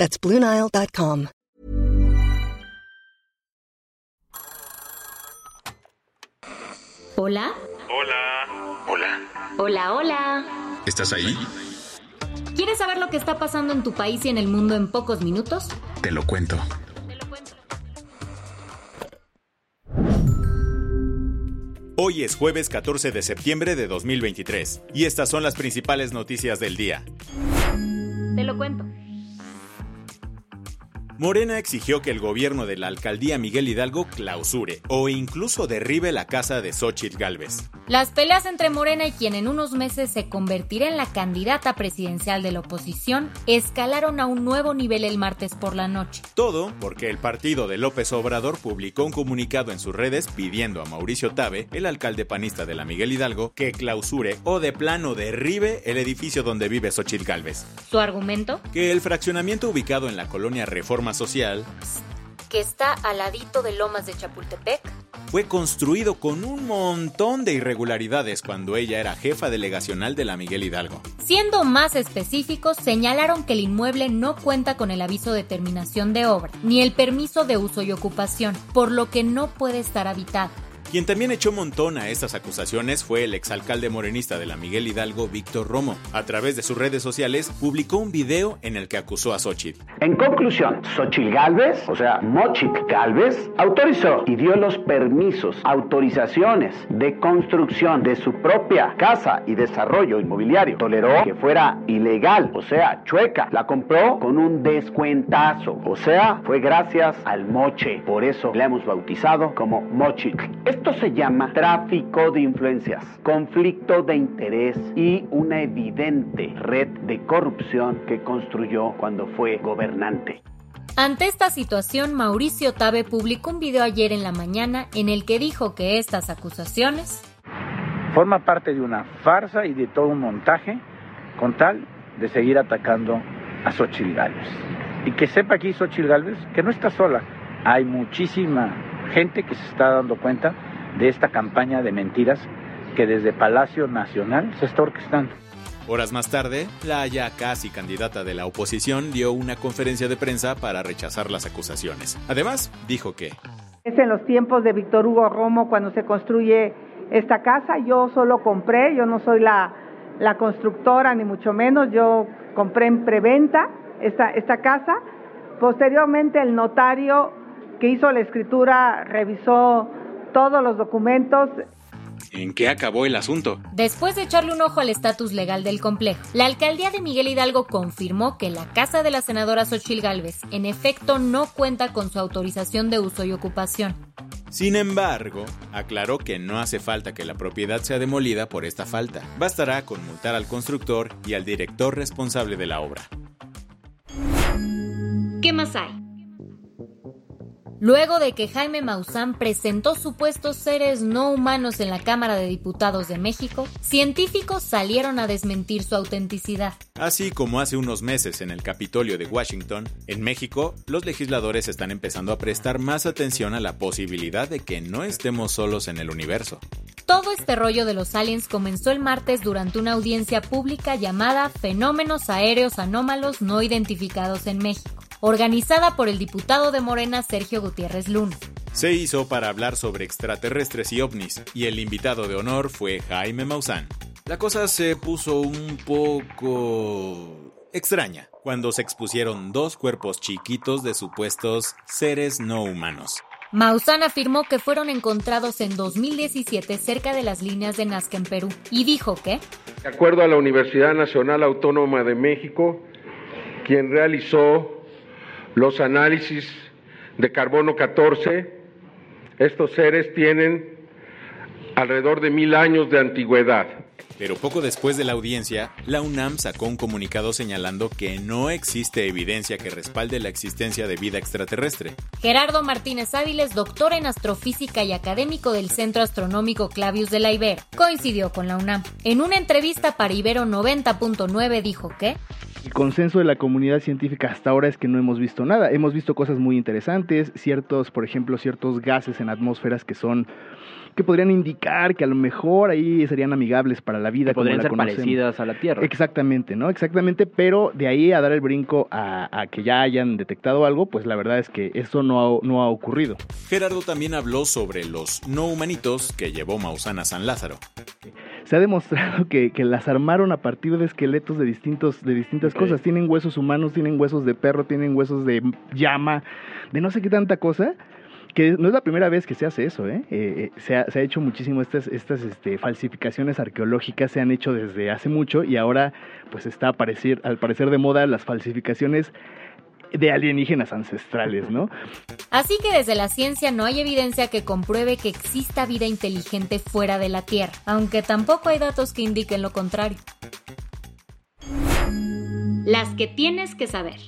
That's BlueNile.com. Hola. Hola. Hola. Hola, hola. ¿Estás ahí? ¿Quieres saber lo que está pasando en tu país y en el mundo en pocos minutos? Te lo cuento. Hoy es jueves 14 de septiembre de 2023 y estas son las principales noticias del día. Te lo cuento. Morena exigió que el gobierno de la alcaldía Miguel Hidalgo clausure o incluso derribe la casa de Xochitl Galvez. Las peleas entre Morena y quien en unos meses se convertirá en la candidata presidencial de la oposición escalaron a un nuevo nivel el martes por la noche. Todo porque el partido de López Obrador publicó un comunicado en sus redes pidiendo a Mauricio Tabe, el alcalde panista de la Miguel Hidalgo, que clausure o de plano derribe el edificio donde vive Xochitl Galvez. ¿Su argumento? Que el fraccionamiento ubicado en la colonia Reforma Social Que está al ladito de Lomas de Chapultepec. fue construido con un montón de irregularidades cuando ella era jefa delegacional de la Miguel Hidalgo. Siendo más específicos, señalaron que el inmueble no cuenta con el aviso de terminación de obra, ni el permiso de uso y ocupación, por lo que no puede estar habitado. Quien también echó montón a estas acusaciones fue el exalcalde morenista de la Miguel Hidalgo, Víctor Romo. A través de sus redes sociales publicó un video en el que acusó a Xochitl. En conclusión, Xochitl Galvez, o sea, Mochitl Galvez, autorizó y dio los permisos, autorizaciones de construcción de su propia casa y desarrollo inmobiliario. Toleró que fuera ilegal, o sea, chueca. La compró con un descuentazo, o sea, fue gracias al moche. Por eso la hemos bautizado como Mochitl. Esto se llama tráfico de influencias, conflicto de interés y una evidente red de corrupción que construyó cuando fue gobernante. Ante esta situación, Mauricio Tabe publicó un video ayer en la mañana en el que dijo que estas acusaciones forma parte de una farsa y de todo un montaje con tal de seguir atacando a Xochitl Gálvez. Y que sepa aquí Xochitl Gálvez que no está sola. Hay muchísima gente que se está dando cuenta de esta campaña de mentiras que desde Palacio Nacional se está orquestando. Horas más tarde, la ya casi candidata de la oposición dio una conferencia de prensa para rechazar las acusaciones. Además, dijo que Es en los tiempos de Víctor Hugo Romo cuando se construye esta casa. Yo solo compré, yo no soy la, la constructora ni mucho menos. Yo compré en preventa esta, esta casa. Posteriormente el notario que hizo la escritura revisó todos los documentos. ¿en qué acabó el asunto? Después de echarle un ojo al estatus legal del complejo, la alcaldía de Miguel Hidalgo confirmó que la casa de la senadora Xochil Gálvez en efecto no cuenta con su autorización de uso y ocupación. Sin embargo, aclaró que no hace falta que la propiedad sea demolida por esta falta. Bastará con multar al constructor y al director responsable de la obra. ¿Qué más hay? Luego de que Jaime Maussan presentó supuestos seres no humanos en la Cámara de Diputados de México, científicos salieron a desmentir su autenticidad. Así como hace unos meses en el Capitolio de Washington, en México, los legisladores están empezando a prestar más atención a la posibilidad de que no estemos solos en el universo. Todo este rollo de los aliens comenzó el martes durante una audiencia pública llamada Fenómenos Aéreos Anómalos No Identificados en México organizada por el diputado de Morena Sergio Gutiérrez Luna. Se hizo para hablar sobre extraterrestres y ovnis, y el invitado de honor fue Jaime Maussan. La cosa se puso un poco extraña cuando se expusieron dos cuerpos chiquitos de supuestos seres no humanos. Maussan afirmó que fueron encontrados en 2017 cerca de las líneas de Nazca en Perú y dijo que, de acuerdo a la Universidad Nacional Autónoma de México, quien realizó los análisis de carbono 14, estos seres tienen alrededor de mil años de antigüedad. Pero poco después de la audiencia, la UNAM sacó un comunicado señalando que no existe evidencia que respalde la existencia de vida extraterrestre. Gerardo Martínez Áviles, doctor en astrofísica y académico del Centro Astronómico Clavius de la Ibero, coincidió con la UNAM. En una entrevista para Ibero 90.9 dijo que el consenso de la comunidad científica hasta ahora es que no hemos visto nada. Hemos visto cosas muy interesantes, ciertos, por ejemplo, ciertos gases en atmósferas que son que podrían indicar que a lo mejor ahí serían amigables para la vida. Que podrían ser parecidas a la Tierra. Exactamente, ¿no? Exactamente, pero de ahí a dar el brinco a, que ya hayan detectado algo, pues la verdad es que eso no ha, no ha ocurrido. Gerardo también habló sobre los no humanitos que llevó Mausana a San Lázaro se ha demostrado que, las armaron a partir de esqueletos de distintos de distintas cosas. Tienen huesos humanos, tienen huesos de perro, tienen huesos de llama, de no sé qué tanta cosa que no es la primera vez que se hace eso, ¿eh? eh, eh se, ha, hecho muchísimo, estas, estas este, falsificaciones arqueológicas se han hecho desde hace mucho y ahora pues está a al parecer de moda las falsificaciones de alienígenas ancestrales, ¿no? Así que desde la ciencia no hay evidencia que compruebe que exista vida inteligente fuera de la Tierra, aunque tampoco hay datos que indiquen lo contrario. Las que tienes que saber.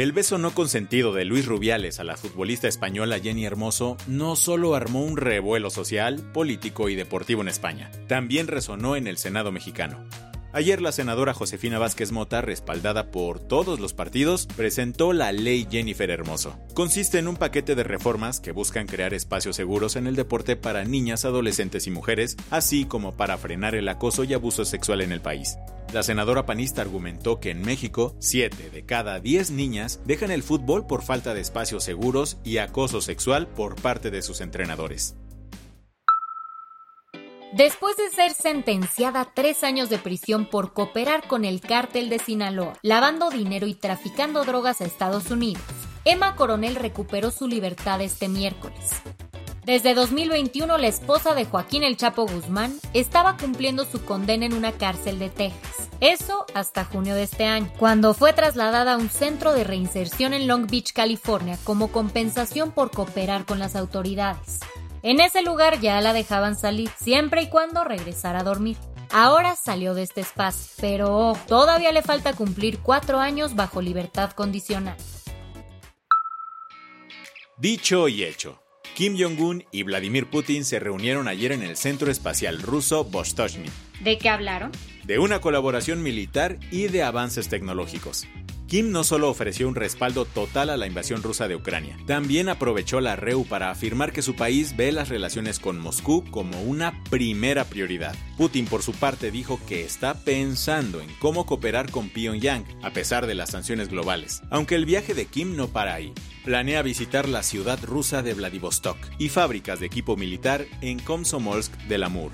El beso no consentido de Luis Rubiales a la futbolista española Jenny Hermoso no solo armó un revuelo social, político y deportivo en España, también resonó en el Senado mexicano. Ayer la senadora Josefina Vázquez Mota, respaldada por todos los partidos, presentó la ley Jennifer Hermoso. Consiste en un paquete de reformas que buscan crear espacios seguros en el deporte para niñas, adolescentes y mujeres, así como para frenar el acoso y abuso sexual en el país. La senadora panista argumentó que en México, 7 de cada 10 niñas dejan el fútbol por falta de espacios seguros y acoso sexual por parte de sus entrenadores. Después de ser sentenciada a tres años de prisión por cooperar con el cártel de Sinaloa, lavando dinero y traficando drogas a Estados Unidos, Emma Coronel recuperó su libertad este miércoles. Desde 2021, la esposa de Joaquín El Chapo Guzmán estaba cumpliendo su condena en una cárcel de Texas. Eso hasta junio de este año, cuando fue trasladada a un centro de reinserción en Long Beach, California, como compensación por cooperar con las autoridades. En ese lugar ya la dejaban salir, siempre y cuando regresara a dormir. Ahora salió de este espacio, pero todavía le falta cumplir cuatro años bajo libertad condicional. Dicho y hecho. Kim Jong-un y Vladimir Putin se reunieron ayer en el Centro Espacial Ruso Vostochny. ¿De qué hablaron? De una colaboración militar y de avances tecnológicos. Kim no solo ofreció un respaldo total a la invasión rusa de Ucrania, también aprovechó la REU para afirmar que su país ve las relaciones con Moscú como una primera prioridad. Putin, por su parte, dijo que está pensando en cómo cooperar con Pyongyang, a pesar de las sanciones globales, aunque el viaje de Kim no para ahí. Planea visitar la ciudad rusa de Vladivostok y fábricas de equipo militar en Komsomolsk del Amur.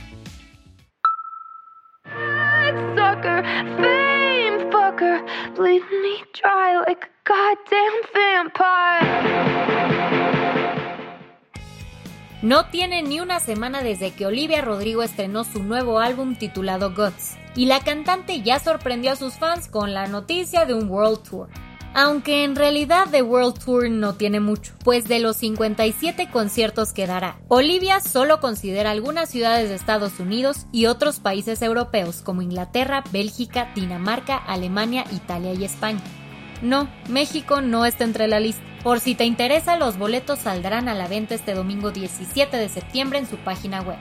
No tiene ni una semana desde que Olivia Rodrigo estrenó su nuevo álbum titulado Guts, y la cantante ya sorprendió a sus fans con la noticia de un World Tour aunque en realidad The World Tour no tiene mucho, pues de los 57 conciertos que dará, Olivia solo considera algunas ciudades de Estados Unidos y otros países europeos como Inglaterra, Bélgica, Dinamarca, Alemania, Italia y España. No, México no está entre la lista. Por si te interesa, los boletos saldrán a la venta este domingo 17 de septiembre en su página web.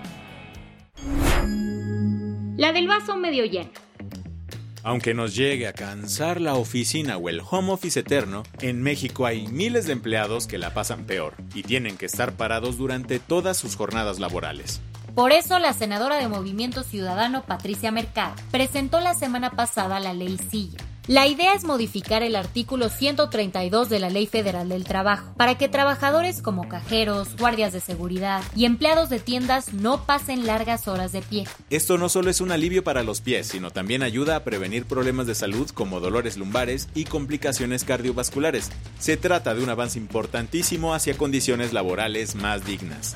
La del vaso medio lleno. Aunque nos llegue a cansar la oficina o el home office eterno, en México hay miles de empleados que la pasan peor y tienen que estar parados durante todas sus jornadas laborales. Por eso la senadora de Movimiento Ciudadano Patricia Mercado presentó la semana pasada la ley Silla la idea es modificar el artículo 132 de la Ley Federal del Trabajo para que trabajadores como cajeros, guardias de seguridad y empleados de tiendas no pasen largas horas de pie. Esto no solo es un alivio para los pies, sino también ayuda a prevenir problemas de salud como dolores lumbares y complicaciones cardiovasculares. Se trata de un avance importantísimo hacia condiciones laborales más dignas.